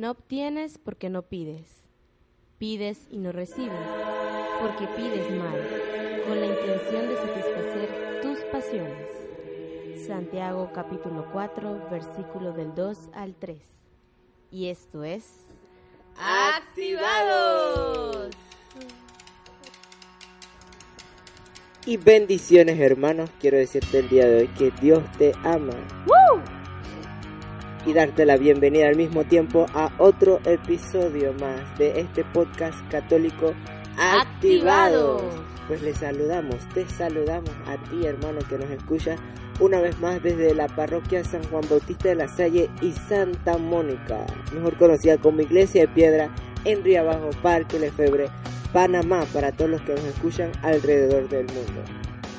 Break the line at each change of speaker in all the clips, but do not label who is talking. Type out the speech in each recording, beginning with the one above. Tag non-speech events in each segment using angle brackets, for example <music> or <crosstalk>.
No obtienes porque no pides. Pides y no recibes. Porque pides mal, con la intención de satisfacer tus pasiones. Santiago capítulo 4, versículo del 2 al 3. Y esto es... ¡Activados!
Y bendiciones hermanos, quiero decirte el día de hoy que Dios te ama. Y darte la bienvenida al mismo tiempo a otro episodio más de este podcast católico Activados. Pues les saludamos, te saludamos a ti hermano que nos escucha una vez más desde la parroquia San Juan Bautista de la Salle y Santa Mónica, mejor conocida como Iglesia de Piedra en Río Abajo, Parque Lefebre, Panamá, para todos los que nos escuchan alrededor del mundo.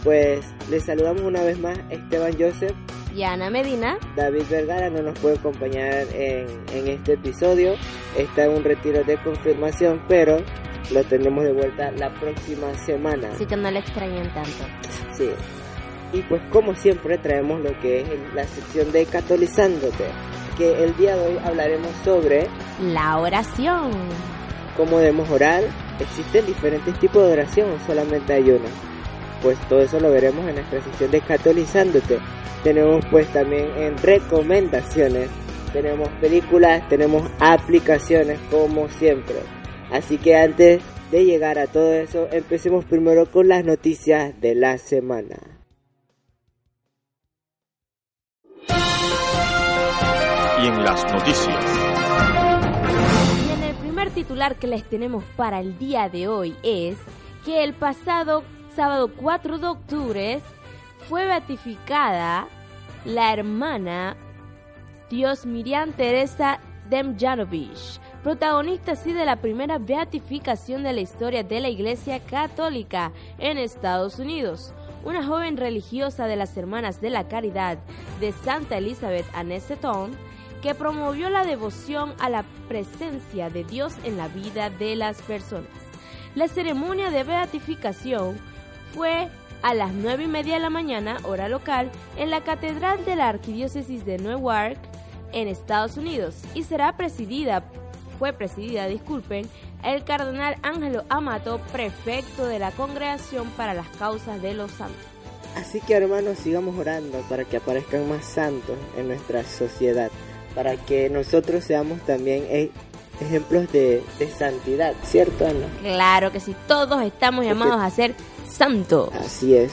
Pues les saludamos una vez más Esteban Joseph
y Ana Medina.
David Vergara no nos puede acompañar en, en este episodio, está en un retiro de confirmación, pero lo tendremos de vuelta la próxima semana.
Así que no le extrañen tanto.
Sí. Y pues como siempre traemos lo que es la sección de Catolizándote, que el día de hoy hablaremos sobre
la oración.
¿Cómo debemos orar? ¿Existen diferentes tipos de oración solamente hay una? Pues todo eso lo veremos en nuestra sección de Catolizándote. Tenemos pues también en recomendaciones, tenemos películas, tenemos aplicaciones como siempre. Así que antes de llegar a todo eso, empecemos primero con las noticias de la semana.
Y en las noticias.
Y en el primer titular que les tenemos para el día de hoy es que el pasado sábado 4 de octubre fue beatificada la hermana Dios Miriam Teresa Demjanovic, protagonista así de la primera beatificación de la historia de la Iglesia Católica en Estados Unidos. Una joven religiosa de las Hermanas de la Caridad de Santa Elizabeth Aneseton, que promovió la devoción a la presencia de Dios en la vida de las personas. La ceremonia de beatificación fue a las 9 y media de la mañana, hora local, en la Catedral de la Arquidiócesis de Newark, en Estados Unidos, y será presidida, fue presidida, disculpen, el cardenal Ángelo Amato, prefecto de la Congregación para las Causas de los Santos.
Así que hermanos, sigamos orando para que aparezcan más santos en nuestra sociedad, para que nosotros seamos también e- ejemplos de, de santidad, ¿cierto Ana?
Claro que sí, todos estamos llamados a ser santos.
Así es.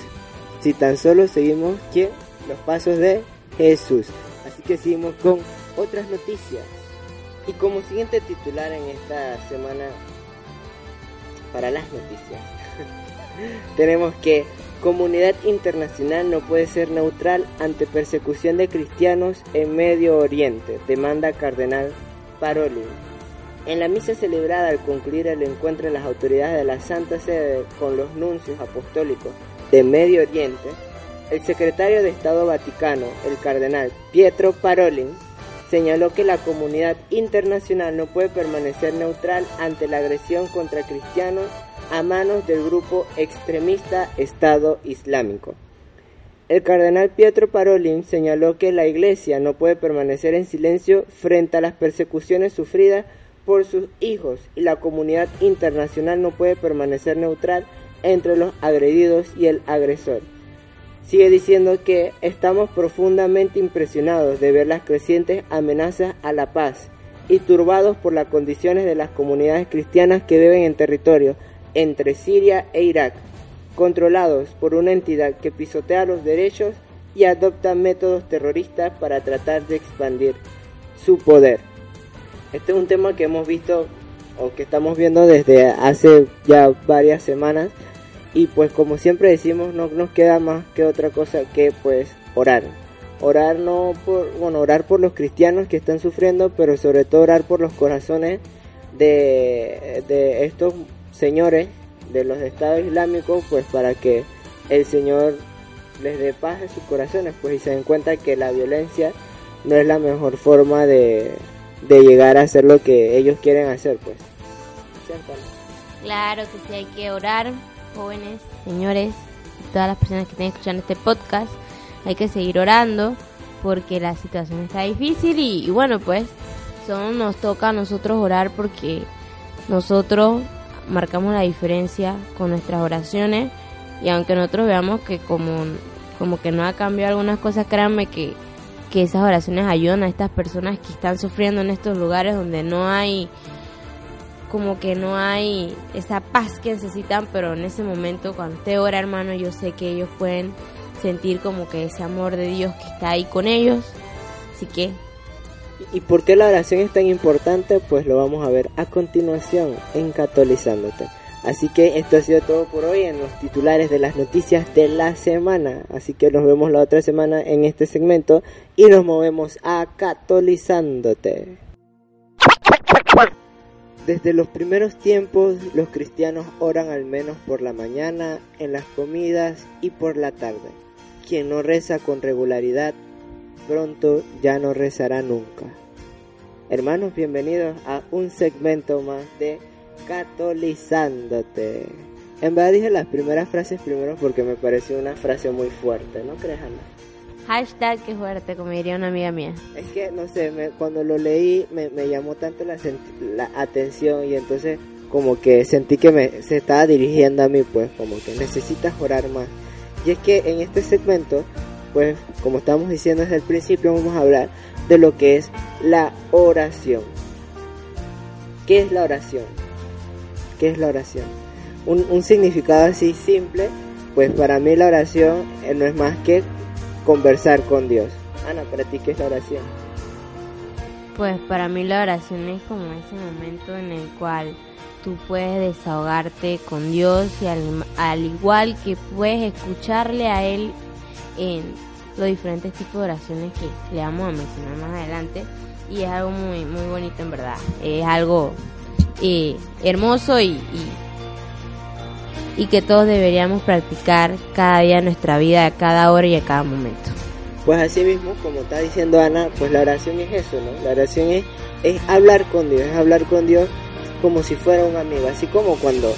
Si tan solo seguimos ¿quién? los pasos de Jesús. Así que seguimos con otras noticias. Y como siguiente titular en esta semana para las noticias, <laughs> tenemos que comunidad internacional no puede ser neutral ante persecución de cristianos en Medio Oriente, demanda Cardenal Parolin. En la misa celebrada al concluir el encuentro de las autoridades de la Santa Sede con los nuncios apostólicos de Medio Oriente, el secretario de Estado Vaticano, el cardenal Pietro Parolin, señaló que la comunidad internacional no puede permanecer neutral ante la agresión contra cristianos a manos del grupo extremista Estado Islámico. El cardenal Pietro Parolin señaló que la Iglesia no puede permanecer en silencio frente a las persecuciones sufridas por sus hijos y la comunidad internacional no puede permanecer neutral entre los agredidos y el agresor. Sigue diciendo que estamos profundamente impresionados de ver las crecientes amenazas a la paz y turbados por las condiciones de las comunidades cristianas que viven en territorio entre Siria e Irak, controlados por una entidad que pisotea los derechos y adopta métodos terroristas para tratar de expandir su poder. Este es un tema que hemos visto o que estamos viendo desde hace ya varias semanas y pues como siempre decimos no nos queda más que otra cosa que pues orar. Orar no por bueno orar por los cristianos que están sufriendo pero sobre todo orar por los corazones de, de estos señores de los estados islámicos, pues para que el Señor les dé paz en sus corazones, pues y se den cuenta que la violencia no es la mejor forma de, de llegar a hacer lo que ellos quieren hacer, pues.
Claro que sí hay que orar, jóvenes, señores, todas las personas que estén escuchando este podcast, hay que seguir orando porque la situación está difícil y, bueno, pues solo nos toca a nosotros orar porque nosotros marcamos la diferencia con nuestras oraciones y aunque nosotros veamos que como, como que no ha cambiado algunas cosas, créanme que, que esas oraciones ayudan a estas personas que están sufriendo en estos lugares donde no hay como que no hay esa paz que necesitan, pero en ese momento cuando usted ora, hermano, yo sé que ellos pueden sentir como que ese amor de Dios que está ahí con ellos. Así que
¿Y por qué la oración es tan importante? Pues lo vamos a ver a continuación en Catolizándote. Así que esto ha sido todo por hoy en los titulares de las noticias de la semana. Así que nos vemos la otra semana en este segmento y nos movemos a Catolizándote. Desde los primeros tiempos los cristianos oran al menos por la mañana, en las comidas y por la tarde. Quien no reza con regularidad pronto ya no rezará nunca. Hermanos, bienvenidos a un segmento más de Catolizándote. En verdad dije las primeras frases primero porque me pareció una frase muy fuerte, ¿no crees, Ana?
hashtag que fuerte, como diría una amiga mía.
Es que, no sé, me, cuando lo leí me, me llamó tanto la, la atención y entonces como que sentí que me, se estaba dirigiendo a mí, pues como que necesitas orar más. Y es que en este segmento pues como estamos diciendo desde el principio, vamos a hablar de lo que es la oración. ¿Qué es la oración? ¿Qué es la oración? Un, significado así simple, pues para mí la oración eh, no es más que conversar con Dios. Ana, para ti, ¿qué es la oración?
Pues para mí la oración es como ese momento en el cual tú puedes desahogarte con Dios y al igual que puedes escucharle a Él en los diferentes tipos de oraciones que le vamos a mencionar más adelante y es algo muy muy bonito en verdad es algo eh, hermoso y, y, que todos deberíamos practicar cada día en nuestra vida a cada hora y a cada momento.
Pues así mismo como está diciendo Ana pues la oración es eso no la oración es es hablar con Dios es hablar con Dios como si fuera un amigo así como cuando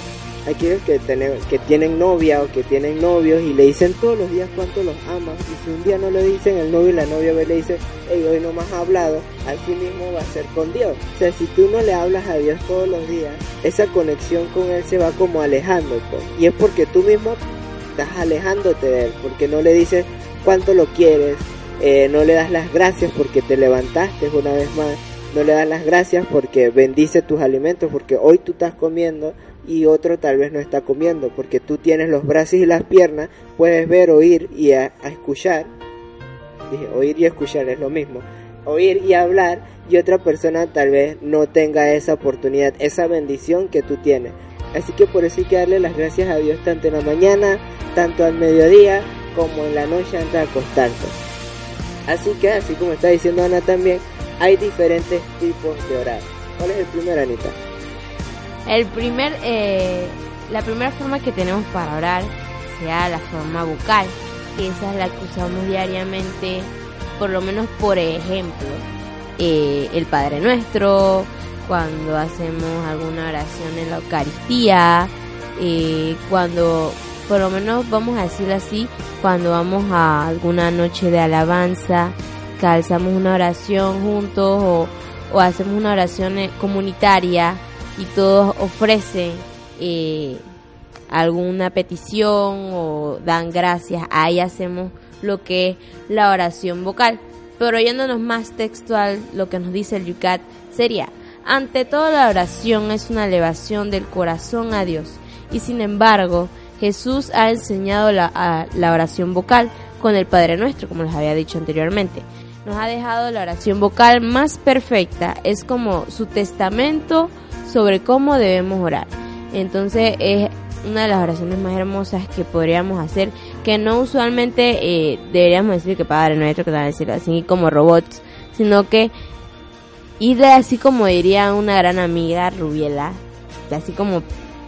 aquellos que, tienen, que tienen novia o que tienen novios y le dicen todos los días cuánto los aman y si un día no le dicen el novio y la novia le dice hey hoy no me has hablado así mismo va a ser con Dios. O sea si tú no le hablas a Dios todos los días esa conexión con él se va como alejando pues. Y es porque tú mismo estás alejándote de él porque no le dices cuánto lo quieres eh, no le das las gracias porque te levantaste una vez más no le das las gracias porque bendice tus alimentos porque hoy tú estás comiendo y otro tal vez no está comiendo, porque tú tienes los brazos y las piernas, puedes ver, oír y a, escuchar. Dije, oír y escuchar es lo mismo. Oír y hablar y otra persona tal vez no tenga esa oportunidad, esa bendición que tú tienes. Así que por eso hay que darle las gracias a Dios tanto en la mañana, tanto al mediodía, como en la noche antes de. Así que, así como está diciendo Ana también, hay diferentes tipos de orar. ¿Cuál es el primero, Anita?
El primer, eh, la primera forma que tenemos para orar sea la forma vocal, que esa es la que usamos diariamente, por lo menos por ejemplo, eh, el Padre Nuestro, cuando hacemos alguna oración en la Eucaristía, eh, cuando, por lo menos vamos a decirlo así, cuando vamos a alguna noche de alabanza, calzamos una oración juntos o, o hacemos una oración comunitaria y todos ofrecen eh, alguna petición o dan gracias, ahí hacemos lo que es la oración vocal. Pero yéndonos más textual, lo que nos dice el Yucat sería, ante todo la oración es una elevación del corazón a Dios. Y sin embargo, Jesús ha enseñado la, la oración vocal con el Padre Nuestro, como les había dicho anteriormente. Nos ha dejado la oración vocal más perfecta, es como su testamento sobre cómo debemos orar. Entonces es una de las oraciones más hermosas que podríamos hacer, que no usualmente eh, deberíamos decir que Padre Nuestro, que van a decir así como robots, sino que y de así como diría una gran amiga Rubiela, así como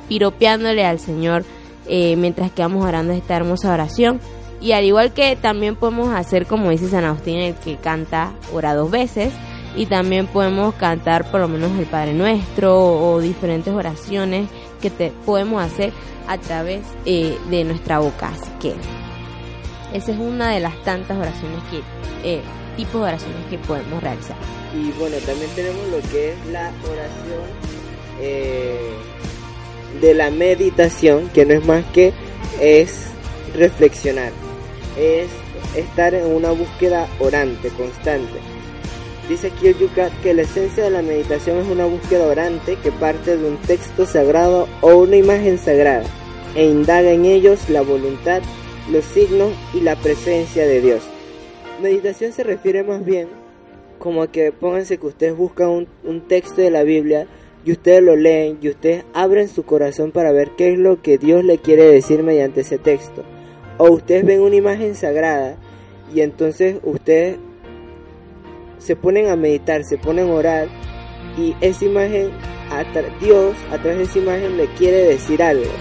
piropeándole al Señor eh, mientras que vamos orando esta hermosa oración. Y al igual que también podemos hacer como dice San Agustín, el que canta ora dos veces, y también podemos cantar por lo menos el Padre Nuestro o, diferentes oraciones que podemos hacer a través eh, de nuestra boca. Así que esa es una de las tantas oraciones que, eh, tipos de oraciones que podemos realizar.
Y bueno, también tenemos lo que es la oración eh, de la meditación, que no es más que es reflexionar, es estar en una búsqueda orante, constante. Dice Yucat que la esencia de la meditación es una búsqueda orante que parte de un texto sagrado o una imagen sagrada e indaga en ellos la voluntad, los signos y la presencia de Dios. Meditación se refiere más bien como que pónganse que ustedes buscan un, un texto de la Biblia y ustedes lo leen y ustedes abren su corazón para ver qué es lo que Dios le quiere decir mediante ese texto. O ustedes ven una imagen sagrada y entonces ustedes se ponen a meditar, se ponen a orar y esa imagen, Dios a través de esa imagen le quiere decir algo.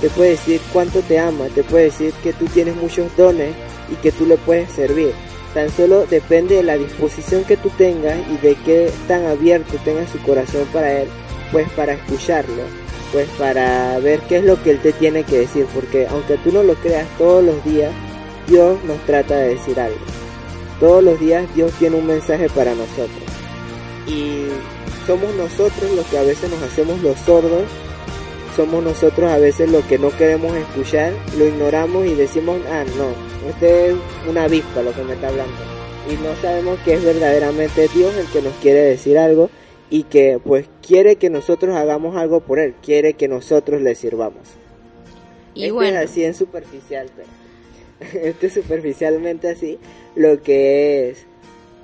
Te puede decir cuánto te ama, te puede decir que tú tienes muchos dones y que tú le puedes servir. Tan solo depende de la disposición que tú tengas y de qué tan abierto tenga su corazón para Él, pues para escucharlo, pues para ver qué es lo que Él te tiene que decir, porque aunque tú no lo creas todos los días, Dios nos trata de decir algo. Todos los días Dios tiene un mensaje para nosotros. Y somos nosotros los que a veces nos hacemos los sordos, somos nosotros a veces los que no queremos escuchar, lo ignoramos y decimos, ah, no, este es una avispa lo que me está hablando. Y no sabemos que es verdaderamente Dios el que nos quiere decir algo y que pues quiere que nosotros hagamos algo por Él, quiere que nosotros le sirvamos. Y este bueno. es así en superficial, pero <laughs> este superficialmente así, lo que es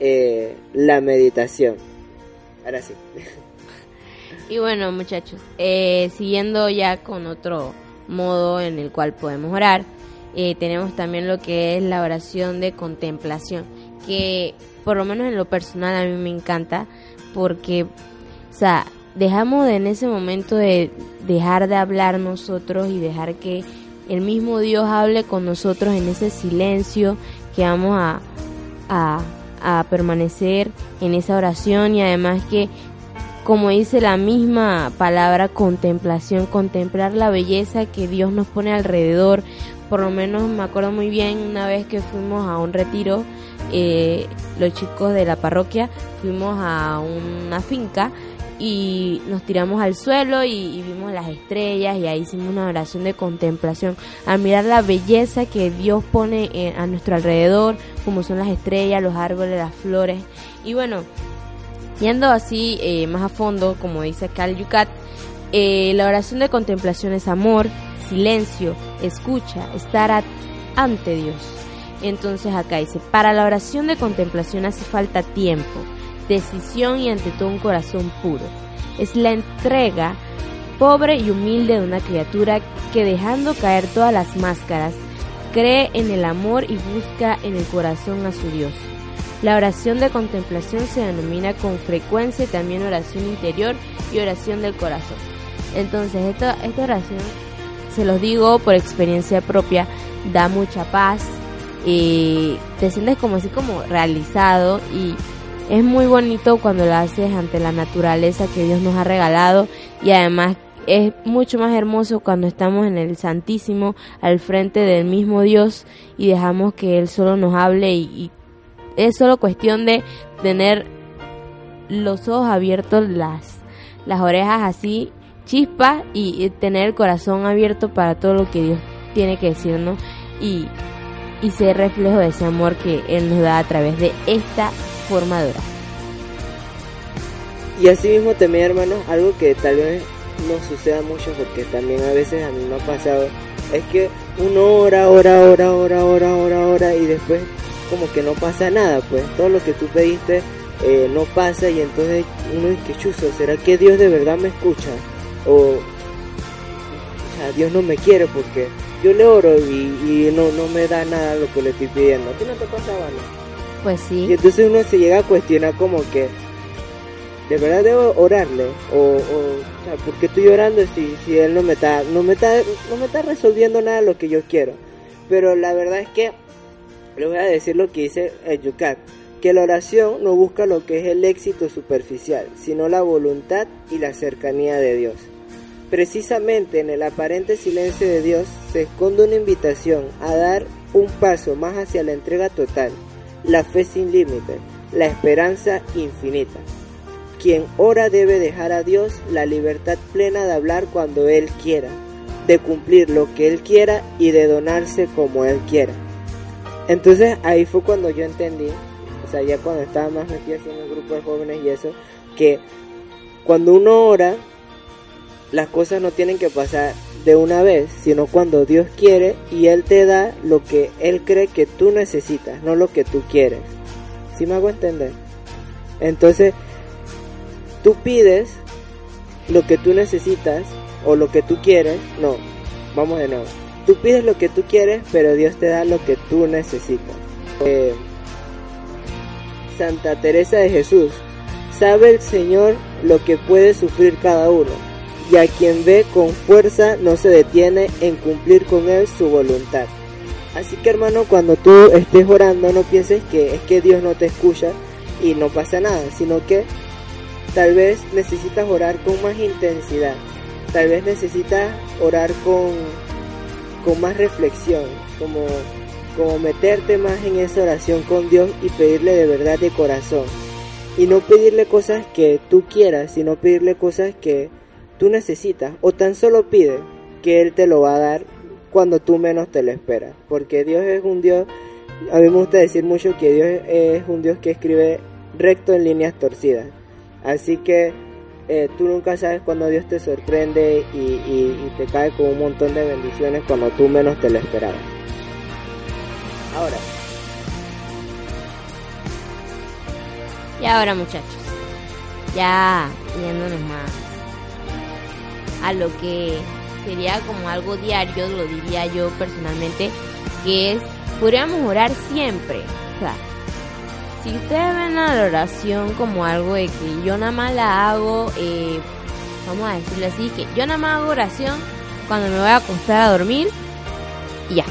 eh, la meditación. Ahora sí. <laughs>
Y bueno, muchachos, eh, siguiendo ya con otro modo en el cual podemos orar, eh, tenemos también lo que es la oración de contemplación, que por lo menos en lo personal a mí me encanta, porque, o sea, dejamos de en ese momento de dejar de hablar nosotros y dejar que el mismo Dios hable con nosotros en ese silencio, que vamos a, a, permanecer en esa oración y además que como dice la misma palabra contemplación, contemplar la belleza que Dios nos pone alrededor. Por lo menos me acuerdo muy bien una vez que fuimos a un retiro, eh, los chicos de la parroquia fuimos a una finca y nos tiramos al suelo y, vimos las estrellas y ahí hicimos una oración de contemplación. Al mirar la belleza que Dios pone a nuestro alrededor como son las estrellas, los árboles, las flores. Y bueno yendo así eh, más a fondo como dice el Yucat eh, la oración de contemplación es amor, silencio, escucha, estar ante Dios. Entonces acá dice para la oración de contemplación hace falta tiempo decisión y ante todo un corazón puro. Es la entrega pobre y humilde de una criatura que dejando caer todas las máscaras, cree en el amor y busca en el corazón a su Dios. La oración de contemplación se denomina con frecuencia también oración interior y oración del corazón. Entonces, esta, esta oración, se los digo por experiencia propia, da mucha paz, y te sientes como así como realizado y es muy bonito cuando lo haces ante la naturaleza que Dios nos ha regalado y además es mucho más hermoso cuando estamos en el Santísimo al frente del mismo Dios y dejamos que Él solo nos hable y, es solo cuestión de tener los ojos abiertos, las, las orejas así chispas y, tener el corazón abierto para todo lo que Dios tiene que decirnos y, y ser reflejo de ese amor que Él nos da a través de esta formadora.
Y así mismo también, hermanos, algo que tal vez no suceda mucho porque también a veces a mí me ha pasado, es que uno ora, ora, ora, ora, ora, ora, ora y después como que no pasa nada, pues todo lo que tú pediste eh, no pasa y entonces uno dice, que chuzo, ¿será que Dios de verdad me escucha? O, o Dios no me quiere porque yo le oro y, no, no me da nada lo que le estoy pidiendo. ¿A ti no te pasaba?
Pues sí.
Y entonces uno se llega a cuestionar como que, de verdad debo orarle o, o, o sea, ¿por qué estoy orando si, si él no me está no me está no me está resolviendo nada de lo que yo quiero pero la verdad es que le voy a decir lo que dice el Yucat que la oración no busca lo que es el éxito superficial sino la voluntad y la cercanía de Dios. Precisamente en el aparente silencio de Dios se esconde una invitación a dar un paso más hacia la entrega total la fe sin límites la esperanza infinita quien ora debe dejar a Dios la libertad plena de hablar cuando Él quiera, de cumplir lo que Él quiera y de donarse como Él quiera. Entonces ahí fue cuando yo entendí, o sea, ya cuando estaba más metido en el grupo de jóvenes y eso, que cuando uno ora, las cosas no tienen que pasar de una vez, sino cuando Dios quiere y Él te da lo que Él cree que tú necesitas, no lo que tú quieres. ¿Sí me hago entender? Entonces, tú pides lo que tú necesitas o lo que tú quieres, no, vamos de nuevo. Tú pides lo que tú quieres, pero Dios te da lo que tú necesitas. Eh, Santa Teresa de Jesús, sabe el Señor lo que puede sufrir cada uno, y a quien ve con fuerza no se detiene en cumplir con Él su voluntad. Así que hermano, cuando tú estés orando, no pienses que es que Dios no te escucha y no pasa nada, sino que Tal vez necesitas orar con más intensidad. Tal vez necesitas orar con, con más reflexión, como, como meterte más en esa oración con Dios y pedirle de verdad de corazón. Y no pedirle cosas que tú quieras, sino pedirle cosas que tú necesitas. O tan solo pide que Él te lo va a dar cuando tú menos te lo esperas. Porque Dios es un Dios, a mí me gusta decir mucho que Dios es un Dios que escribe recto en líneas torcidas. Así que eh, tú nunca sabes cuando Dios te sorprende y, y, te cae con un montón de bendiciones cuando tú menos te lo esperabas. Ahora.
Y ahora muchachos, ya yéndonos más a lo que sería como algo diario, lo diría yo personalmente, que es, podríamos orar siempre. O sea, si ustedes ven la oración como algo de que yo nada más la hago, eh, vamos a decirlo así, que yo nada más hago oración cuando me voy a acostar a dormir ya.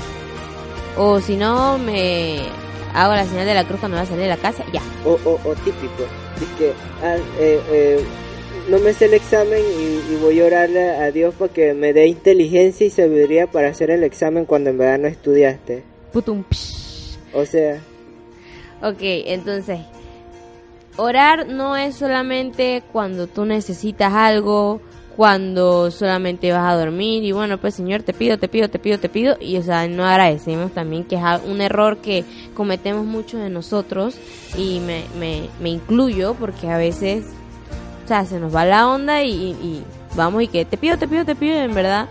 O si no, me hago la señal de la cruz cuando voy a salir de la casa, ya.
O, o, o típico, que ah, eh, eh, no me sé el examen y, y, voy a orarle a Dios para que me dé inteligencia y sabiduría para hacer el examen cuando en verdad no estudiaste.
Putum.
O sea...
Ok, entonces, orar no es solamente cuando tú necesitas algo, cuando solamente vas a dormir y bueno, pues Señor, te pido, te pido, te pido, te pido y o sea, no agradecemos también que es un error que cometemos muchos de nosotros y me, me, me incluyo porque a veces, o sea, se nos va la onda y, y vamos y que te pido, te pido, te pido en verdad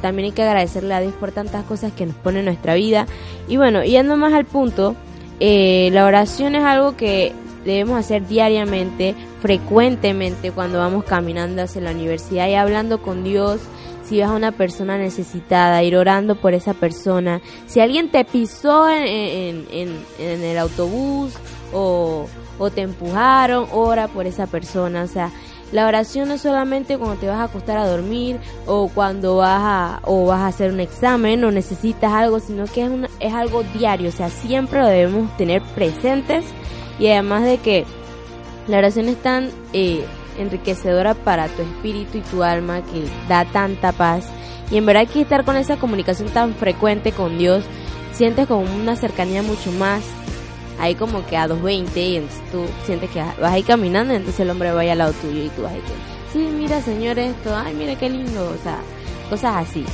también hay que agradecerle a Dios por tantas cosas que nos pone en nuestra vida y bueno, yendo más al punto, eh, la oración es algo que debemos hacer diariamente, frecuentemente cuando vamos caminando hacia la universidad y hablando con Dios. Si ves a una persona necesitada, ir orando por esa persona. Si alguien te pisó en, en, en, en el autobús o, o te empujaron, ora por esa persona. O sea, la oración no es solamente cuando te vas a acostar a dormir o cuando vas a, o vas a hacer un examen o necesitas algo, sino que es, una, es algo diario, o sea, siempre lo debemos tener presentes. Y además de que la oración es tan eh, enriquecedora para tu espíritu y tu alma que da tanta paz. Y en verdad que estar con esa comunicación tan frecuente con Dios, sientes como una cercanía mucho más ahí como que a 220 y entonces tú sientes que vas ahí caminando y entonces el hombre va al lado tuyo y tú vas ahí que, sí, mira señor esto, ay, mira qué lindo, o sea, cosas así.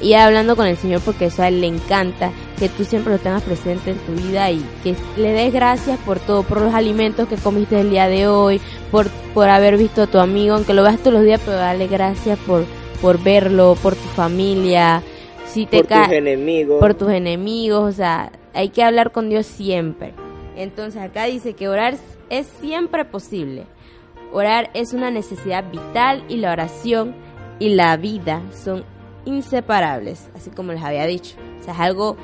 Y hablando con el Señor porque eso a Él le encanta, que tú siempre lo tengas presente en tu vida y que le des gracias por todo, por los alimentos que comiste el día de hoy, por, por haber visto a tu amigo, aunque lo veas todos los días, pero dale gracias por, por verlo, por tu familia, si te
por tus enemigos.
Por tus enemigos, o sea, hay que hablar con Dios siempre. Entonces acá dice que orar es siempre posible. Orar es una necesidad vital y la oración y la vida son inseparables, así como les había dicho. O sea, es algo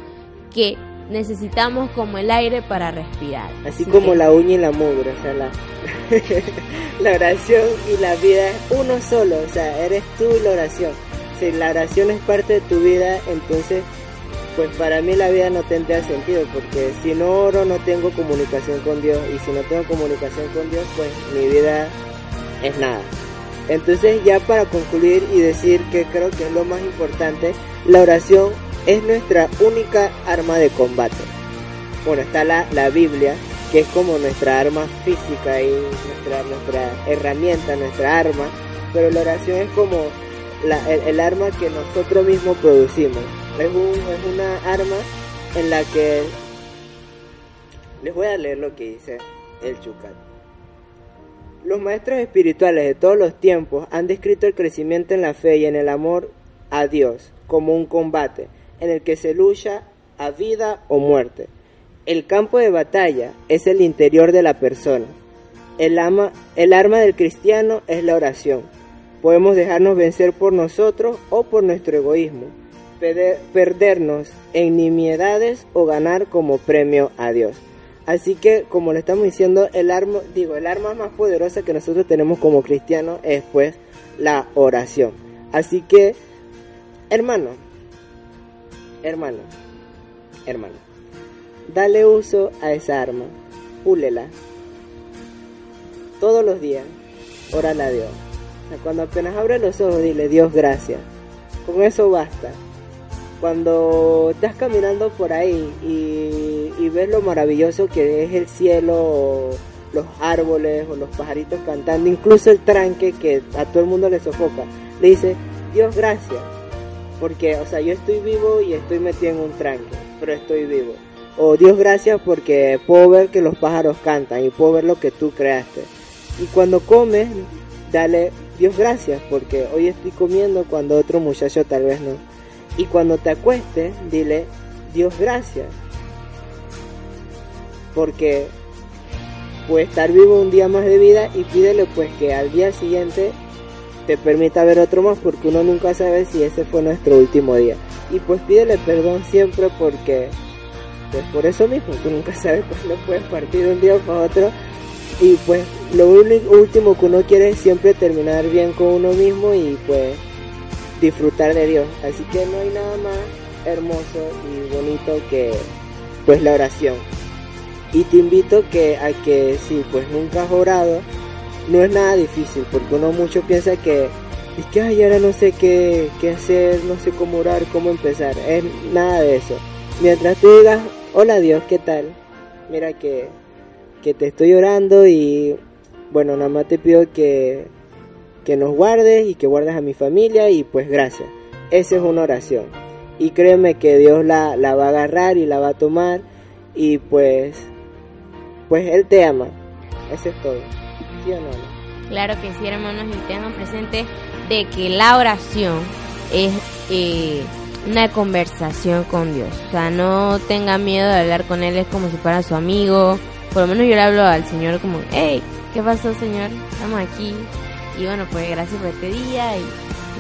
que necesitamos como el aire para respirar.
Así, como la uña y la mugre, o sea, la, <laughs> la oración y la vida es uno solo, o sea, eres tú y la oración. Si la oración es parte de tu vida, entonces, pues para mí la vida no tendría sentido, porque si no oro no tengo comunicación con Dios, y si no tengo comunicación con Dios, pues mi vida es nada. Entonces ya para concluir y decir que creo que es lo más importante, la oración es nuestra única arma de combate. Bueno, está la, la Biblia, que es como nuestra arma física y nuestra, nuestra herramienta, nuestra arma, pero la oración es como el, arma que nosotros mismos producimos. Es, es una arma en la que les voy a leer lo que dice el Chucat. Los maestros espirituales de todos los tiempos han descrito el crecimiento en la fe y en el amor a Dios como un combate en el que se lucha a vida o muerte. El campo de batalla es el interior de la persona. El, el arma del cristiano es la oración. Podemos dejarnos vencer por nosotros o por nuestro egoísmo, perdernos en nimiedades o ganar como premio a Dios. Así que, como le estamos diciendo, el arma, digo, el arma más poderosa que nosotros tenemos como cristianos es pues la oración. Así que, hermano, hermano, hermano, dale uso a esa arma, púlela. Todos los días, órale a Dios. cuando apenas abre los ojos, dile Dios gracias. Con eso basta cuando estás caminando por ahí y, ves lo maravilloso que es el cielo, los árboles o los pajaritos cantando, incluso el tranque que a todo el mundo le sofoca, le dice, Dios gracias, porque, o sea, yo estoy vivo y estoy metido en un tranque, pero estoy vivo. O Dios gracias porque puedo ver que los pájaros cantan y puedo ver lo que tú creaste. Y cuando comes, dale Dios gracias porque hoy estoy comiendo cuando otro muchacho tal vez no. Y cuando te acuestes, dile, Dios gracias. Porque puede estar vivo un día más de vida y pídele pues que al día siguiente te permita ver otro más porque uno nunca sabe si ese fue nuestro último día. Y pues pídele perdón siempre porque pues por eso mismo, tú nunca <laughs> sabes cuándo puedes partir un día para otro. Y pues lo último que uno quiere es siempre terminar bien con uno mismo y pues disfrutar de Dios. Así que no hay nada más hermoso y bonito que pues la oración. Y te invito que a que si pues nunca has orado, no es nada difícil, porque uno mucho piensa que es que ay ahora no sé qué, qué hacer, no sé cómo orar, cómo empezar. Es nada de eso. Mientras tú digas, hola Dios, ¿qué tal? Mira que, que te estoy orando y bueno, nada más te pido que que nos guardes y que guardes a mi familia y pues gracias. Esa es una oración. Y créeme que Dios la, la va a agarrar y la va a tomar y pues, pues Él te ama. Eso es todo. ¿Sí o no?
Claro que sí, hermanos, y tengan presente de que la oración es eh, una conversación con Dios. O sea, no tenga miedo de hablar con Él, es como si fuera su amigo. Por lo menos yo le hablo al Señor como, hey, ¿qué pasó, Señor? Estamos aquí, y bueno, pues gracias por este día. Y,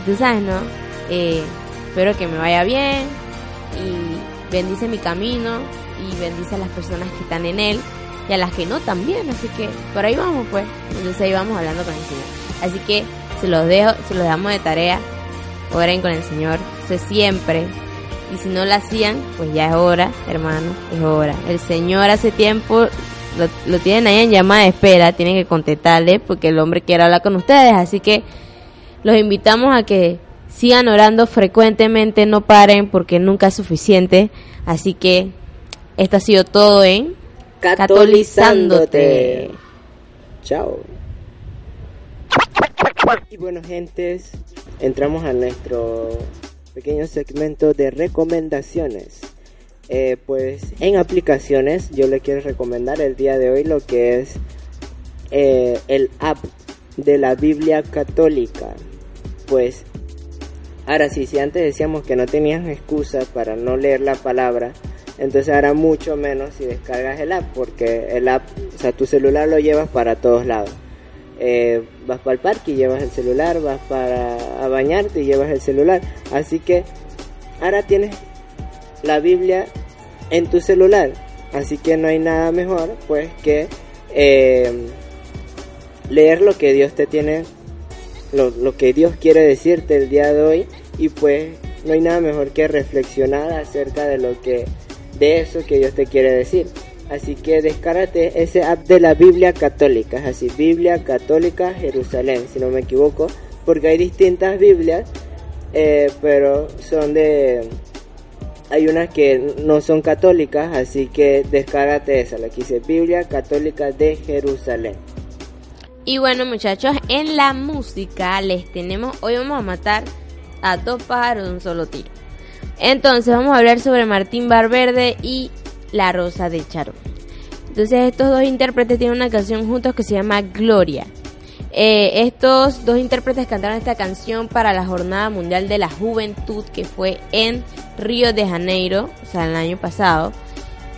tú sabes, ¿no? Eh, espero que me vaya bien. Y bendice mi camino. Y bendice a las personas que están en él. Y a las que no también. Así que por ahí vamos, pues. Entonces ahí vamos hablando con el Señor. Así que se los dejo, se los damos de tarea. Oren con el Señor. Eso siempre. Y si no lo hacían, pues ya es hora, hermano, es hora. El Señor hace tiempo lo, tienen ahí en llamada de espera, tienen que contestarle porque el hombre quiere hablar con ustedes. Así que los invitamos a que sigan orando frecuentemente, no paren porque nunca es suficiente. Así que esto ha sido todo en
Catolizándote. Chao. Y bueno, gentes, entramos a nuestro pequeño segmento de recomendaciones. Eh, pues en aplicaciones yo le quiero recomendar el día de hoy lo que es eh, el app de la Biblia católica. Pues ahora sí, si antes decíamos que no tenías excusa para no leer la palabra, entonces ahora mucho menos si descargas el app, porque el app, o sea, tu celular lo llevas para todos lados. Eh, vas para el parque y llevas el celular, vas para bañarte y llevas el celular. Así que ahora tienes la Biblia en tu celular. Así que no hay nada mejor pues que eh, leer lo que Dios te tiene, lo, lo que Dios quiere decirte el día de hoy y pues no hay nada mejor que reflexionar acerca de lo que de eso que Dios te quiere decir. Así que descárgate ese app de la Biblia Católica, es así, Biblia Católica Jerusalén, si no me equivoco, porque hay distintas Biblias, eh, pero son de... Hay unas que no son católicas, así que descárgate esa, la que dice Biblia Católica de Jerusalén.
Y bueno muchachos, en la música les tenemos, hoy vamos a matar a dos pájaros de un solo tiro. Entonces vamos a hablar sobre Martín Barverde y La Rosa de Charo. Entonces estos dos intérpretes tienen una canción juntos que se llama Gloria. Eh, estos dos intérpretes cantaron esta canción para la Jornada Mundial de la Juventud que fue en Río de Janeiro, o sea, el año pasado.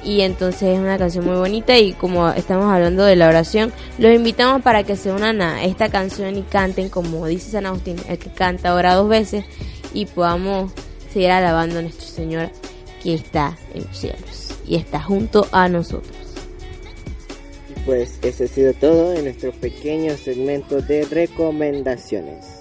Y entonces es una canción muy bonita y como estamos hablando de la oración, los invitamos para que se unan a esta canción y canten como dice San Agustín, el que canta ora dos veces y podamos seguir alabando a nuestro Señor que está en los cielos y está junto a nosotros.
Pues eso ha sido todo en nuestro pequeño segmento de recomendaciones.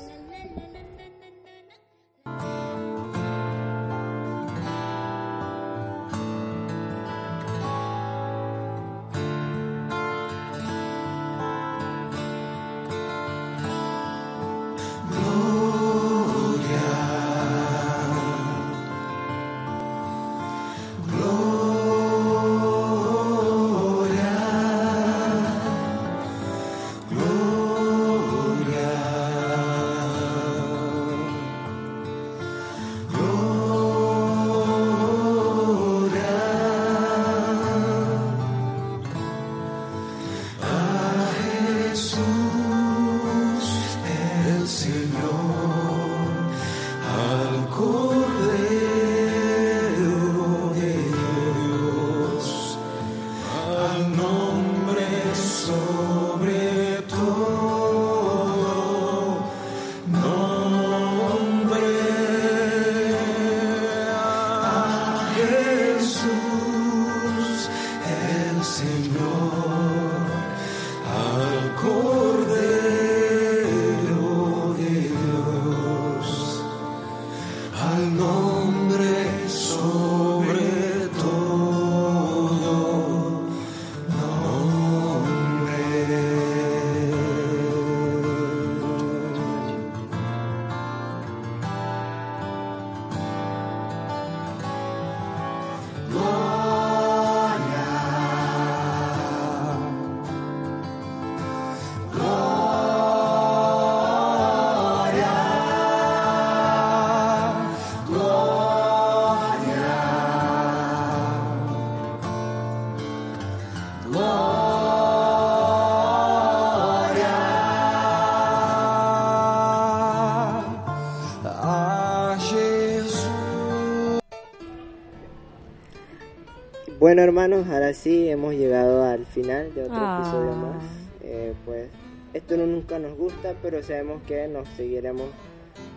Bueno hermanos, ahora sí hemos llegado al final de otro
Ah.
episodio más. Eh, pues esto no nunca nos gusta, pero sabemos que nos seguiremos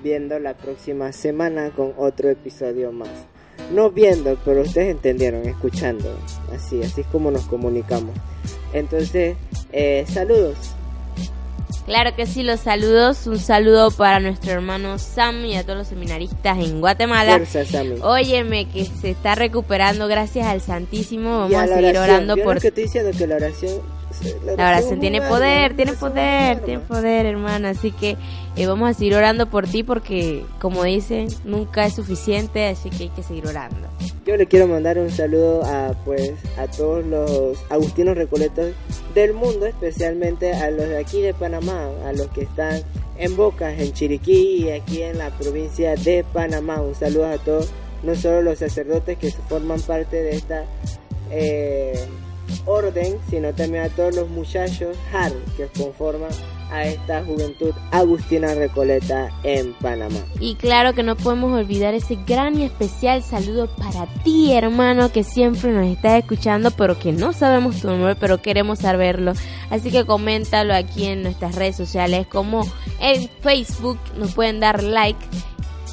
viendo la próxima semana con otro episodio más. No viendo, pero ustedes entendieron, escuchando. Así, así es como nos comunicamos. Entonces, eh, saludos.
Claro que sí, los saludos. Un saludo para nuestro hermano Sam y a todos los seminaristas en Guatemala.
Fuerza, Sammy.
Óyeme, que se está recuperando gracias al Santísimo. Vamos
Y
a, seguir
oración.
orando
¿Vieron
por
que estoy diciendo que la oración...
La oración tiene poder, tiene poder, tiene poder, hermano. Así que eh, vamos a seguir orando por ti porque, como dicen, nunca es suficiente, así que hay que seguir orando.
Yo le quiero mandar un saludo a pues a todos los agustinos recoletos del mundo, especialmente a los de aquí de Panamá, a los que están en Bocas, en Chiriquí y aquí en la provincia de Panamá. Un saludo a todos, no solo los sacerdotes que forman parte de esta eh, orden, sino también a todos los muchachos HAR que conforman a esta juventud agustina recoleta en Panamá.
Y claro que no podemos olvidar ese gran y especial saludo para ti, hermano, que siempre nos estás escuchando, pero que no sabemos tu nombre, pero queremos saberlo. Así que coméntalo aquí en nuestras redes sociales, como en Facebook, nos pueden dar like,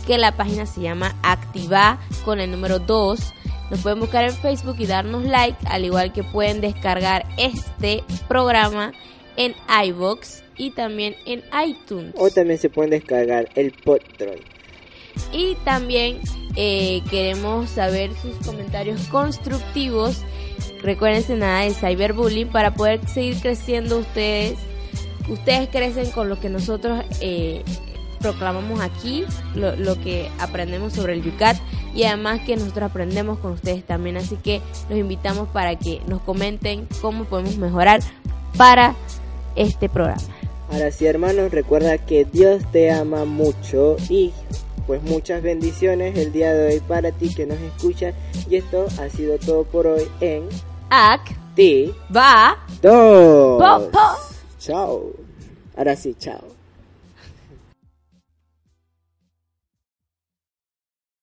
que la página se llama Activa con el número 2. Nos pueden buscar en Facebook y darnos like, al igual que pueden descargar este programa en iBox y también en iTunes.
O también se pueden descargar el Podroid.
Y también eh, queremos saber sus comentarios constructivos. Recuérdense nada de cyberbullying para poder seguir creciendo ustedes. Ustedes crecen con lo que nosotros eh, proclamamos aquí, lo, lo, que aprendemos sobre el Yucat y además que nosotros aprendemos con ustedes también. Así que los invitamos para que nos comenten cómo podemos mejorar para este programa.
Ahora sí, hermanos, recuerda que Dios te ama mucho y pues muchas bendiciones el día de hoy para ti que nos escuchas. Y esto ha sido todo por hoy en
Ac
Ti
Va
Dos.
Po, po.
Chao. Ahora sí, chao.